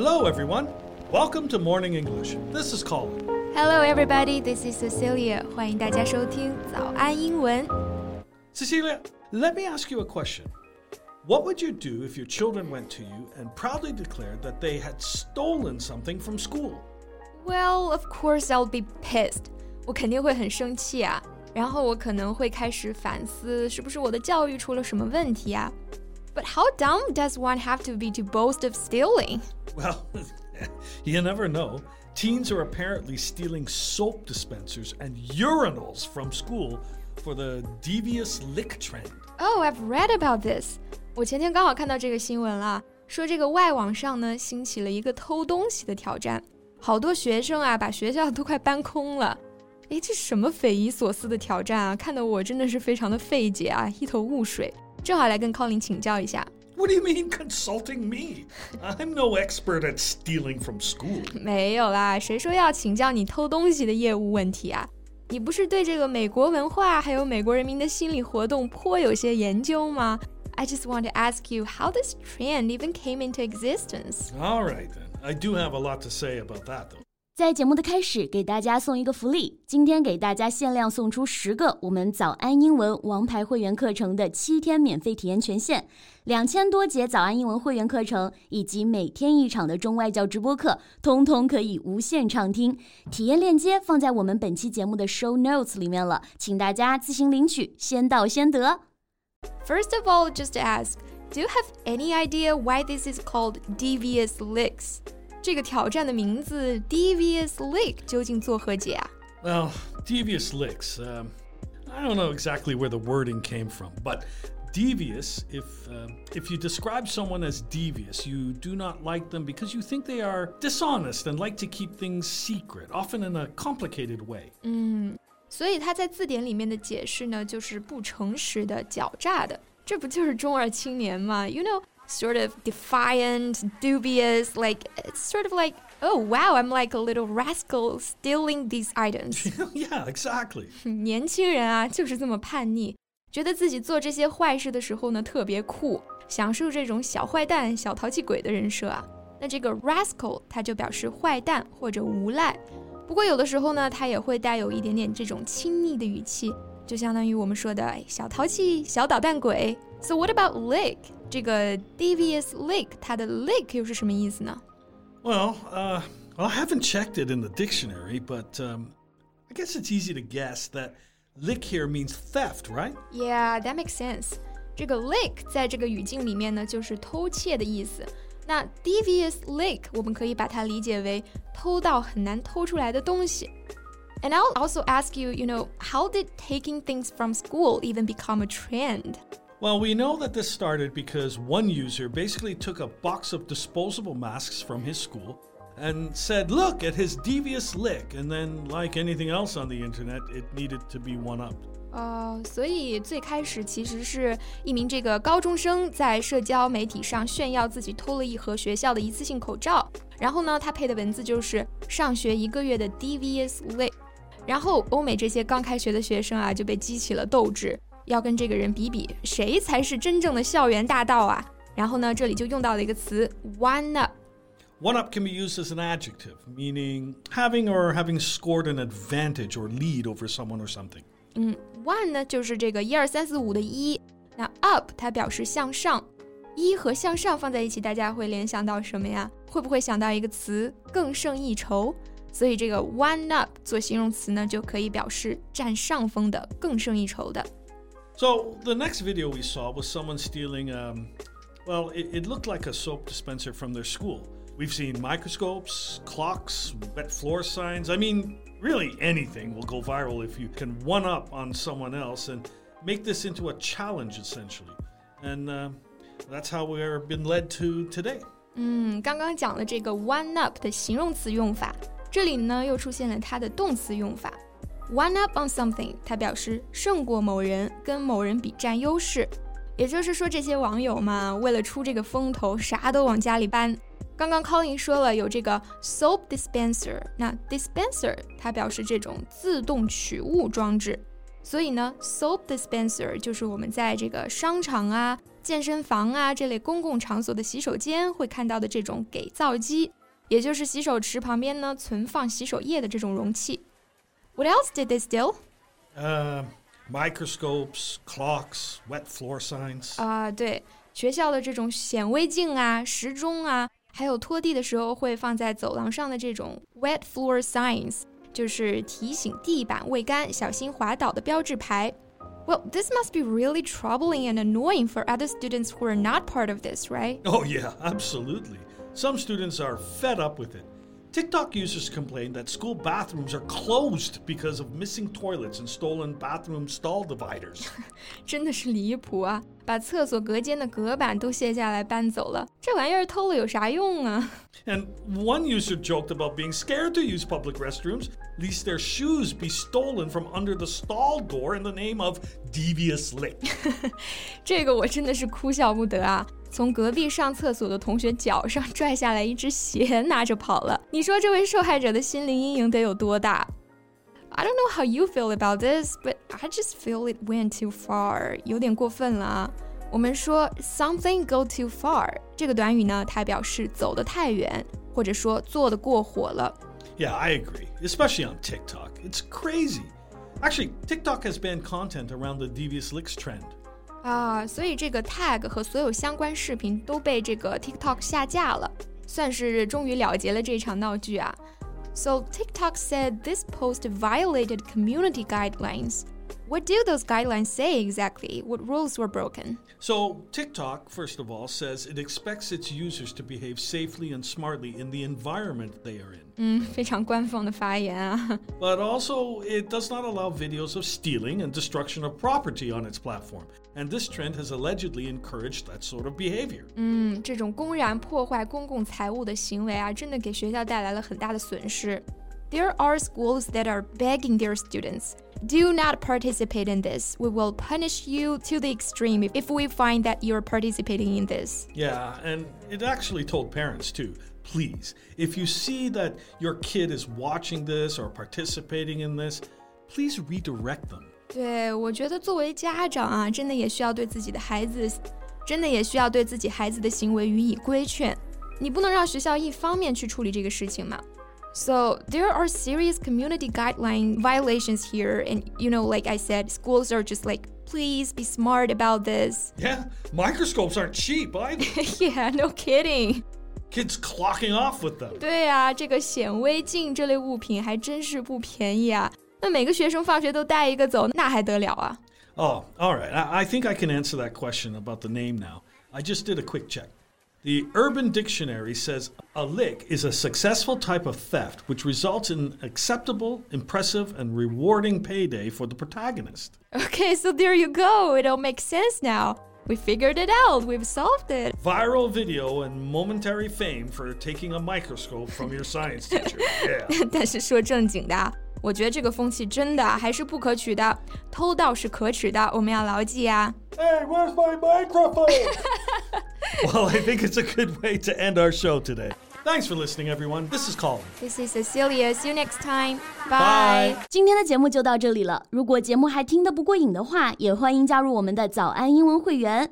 Hello, everyone. Welcome to Morning English. This is Colin. Hello, everybody. This is Cecilia. 欢迎大家收听早安英文。 Cecilia, let me ask you a question. What would you do if your children went to you and proudly declared that they had stolen something from school? Well, of course I'll be pissed. 我肯定会很生气啊。然后我可能会开始反思，是不是我的教育出了什么问题啊 ？But how dumb does one have to be to boast of stealing? Well, you never know. Teens are apparently stealing soap dispensers and urinals from school for the devious lick trend. Oh, I've read about this. 我前天刚好看到这个新闻了，说这个外网上呢兴起了一个偷东西的挑战，好多学生啊把学校都快搬空了。诶，这什么匪夷所思的挑战啊！看得我真的是非常的费解啊，一头雾水。 正好来跟 Colin 请教一下。 What do you mean consulting me? I'm no expert at stealing from school. 没有啦，谁说要请教你偷东西的业务问题啊？你不是对这个美国文化还有美国人民的心理活动颇有些研究吗？I just want to ask you how this trend even came into existence. All right, then. I do have a lot to say about that, though. 在节目的开始，给大家送一个福利，今天给大家限量送出十个我们早安英文王牌会员课程的七天免费体验权限，两千多节早安英文会员课程以及每天一场的中外教直播课，通通可以无限畅听。体验链接放在我们本期节目的 show notes 里面了，请大家自行领取，先到先得。First of all, just ask, do you have any idea why this is called devious licks? 这个挑战的名字 devious lick 究竟作何解啊？ Well, devious licks. Um, I don't know exactly where the wording came from, but devious. If uh, if you describe someone as devious, you do not like them because you think they are dishonest and like to keep things secret, often in a complicated way. 所以它在字典里面的解释呢，就是不诚实的、狡诈的。这不就是中二青年吗？You know, sort of defiant, dubious, like it's sort of like, oh wow, I'm like a little rascal stealing these items. yeah, exactly. 年轻人啊，就是这么叛逆，觉得自己做这些坏事的时候呢，特别酷，享受这种小坏蛋、小淘气鬼的人设啊。那这个 rascal 它就表示坏蛋或者无赖，不过有的时候呢，它也会带有一点点这种亲昵的语气，就相当于我们说的哎小淘气、小捣蛋鬼。So what about lick？ 这个 devious lick，它的 lick 又是什么意思呢？ Well, uh, well, I haven't checked it in the dictionary, but um, I guess it's easy to guess that lick here means theft, right? Yeah, that makes sense. 这个 lick 在这个语境里面呢，就是偷窃的意思。那 devious lick 我们可以把它理解为偷到很难偷出来的东西。And I'll also ask you, you know, how did taking things from school even become a trend? Well, we know that this started because one user basically took a box of disposable masks from his school and said, Look at his devious lick. And then, like anything else on the internet, it needed to be one upped. 哦、所以最开始其实是一名这个高中生在社交媒体上炫耀自己偷了一盒学校的一次性口罩，然后呢，他配的文字就是上学一个月的 devious lick，然后欧美这些刚开学的学生啊就被激起了斗志， 要跟这个人比比谁才是真正的校园大盗啊。然后呢，这里就用到了一个词 one up。 One up can be used as an adjective, meaning having or having scored an advantage or lead over someone or something. 嗯，one 呢就是这个一二三四五的一，那 up 它表示向上，一和向上放在一起，大家会联想到什么呀？会不会想到一个词更胜一筹？所以这个 one up 做形容词呢，就可以表示占上风的、更胜一筹的。 So the next video we saw was someone stealing, um, well, it, it looked like a soap dispenser from their school. We've seen microscopes, clocks, wet floor signs. I mean, really anything will go viral if you can one up on someone else and make this into a challenge, essentially. And uh, that's how we've been led to today. 嗯，刚刚讲了这个 one up 的形容词用法，这里呢又出现了它的动词用法。 One up on something，它表示胜过某人，跟某人比占优势。也就是说，这些网友嘛，为了出这个风头，啥都往家里搬。刚刚 Colin 说了有这个 soap dispenser，那 dispenser 它表示这种自动取物装置，所以呢，soap dispenser 就是我们在这个商场啊、健身房啊这类公共场所的洗手间会看到的这种给皂机，也就是洗手池旁边呢存放洗手液的这种容器。What else did they steal? Uh, microscopes, clocks, wet floor signs. 啊、对，学校的这种显微镜啊、时钟啊，还有拖地的时候会放在走廊上的这种 wet floor signs，就是提醒地板未干、小心滑倒的标志牌。Well, this must be really troubling and annoying for other students who are not part of this, right? Oh, yeah, absolutely. Some students are fed up with it. TikTok users complain that school bathrooms are closed because of missing toilets and stolen bathroom stall dividers. 真的是离谱啊！把厕所隔间的隔板都卸下来搬走了，这玩意儿偷了有啥用啊？ And one user joked about being scared to use public restrooms, lest their shoes be stolen from under the stall door in the name of devious lick. 这个我真的是哭笑不得啊！ 从隔壁上厕所的同学脚上拽下来一只鞋，拿着跑了。你说这位受害者的心灵阴影得有多大？I don't know how you feel about this, but I just feel it went too far，有点过分了啊。我们说 something go too far 这个短语呢，它表示走得太远，或者说做得过火了。 Yeah, I agree, especially on TikTok. It's crazy. Actually, TikTok has banned content around the devious licks trend. 啊，所以这个 tag 和所有相关视频都被这个 TikTok 下架了，算是终于了结了这场闹剧啊。So TikTok said this post violated community guidelines. What do those guidelines say exactly? What rules were broken? So, TikTok, first of all, says it expects its users to behave safely and smartly in the environment they are in. 嗯，非常官方的发言啊。 But also, it does not allow videos of stealing and destruction of property on its platform. And this trend has allegedly encouraged that sort of behavior. 嗯，这种公然破坏公共财物的行为啊，真的给学校带来了很大的损失。There are schools that are begging their students, do not participate in this. We will punish you to the extreme if we find that you're participating in this. Yeah, and it actually told parents too. Please, if you see that your kid is watching this or participating in this, please redirect them. 对，我觉得作为家长啊，真的也需要对自己的孩子，真的也需要对自己孩子的行为予以规劝。你不能让学校一方面去处理这个事情嘛。So there are serious community guideline violations here, and you know, like I said, schools are just like, please be smart about this. Yeah, microscopes aren't cheap either. yeah, no kidding. Kids clocking off with them. 对啊，这个显微镜这类物品还真是不便宜啊。 那每个学生放学都带一个走，那还得了啊？ Oh, all right. I, I think I can answer that question about the name now. I just did a quick check. The Urban Dictionary says a lick is a successful type of theft which results in acceptable, impressive, and rewarding payday for the protagonist. Okay, so there you go. It all makes sense now. We figured it out. We've solved it. Viral video and momentary fame for taking a microscope from your science teacher. Yeah. 我觉得这个风气真的还是不可取的。偷盗是可耻的，我们要牢记啊。Hey, where's my microphone? well, I think it's a good way to end our show today. Thanks for listening, everyone. This is Colin. This is Cecilia. See you next time. Bye. Bye. 今天的节目就到这里了。如果节目还听得不过瘾的话，也欢迎加入我们的早安英文会员。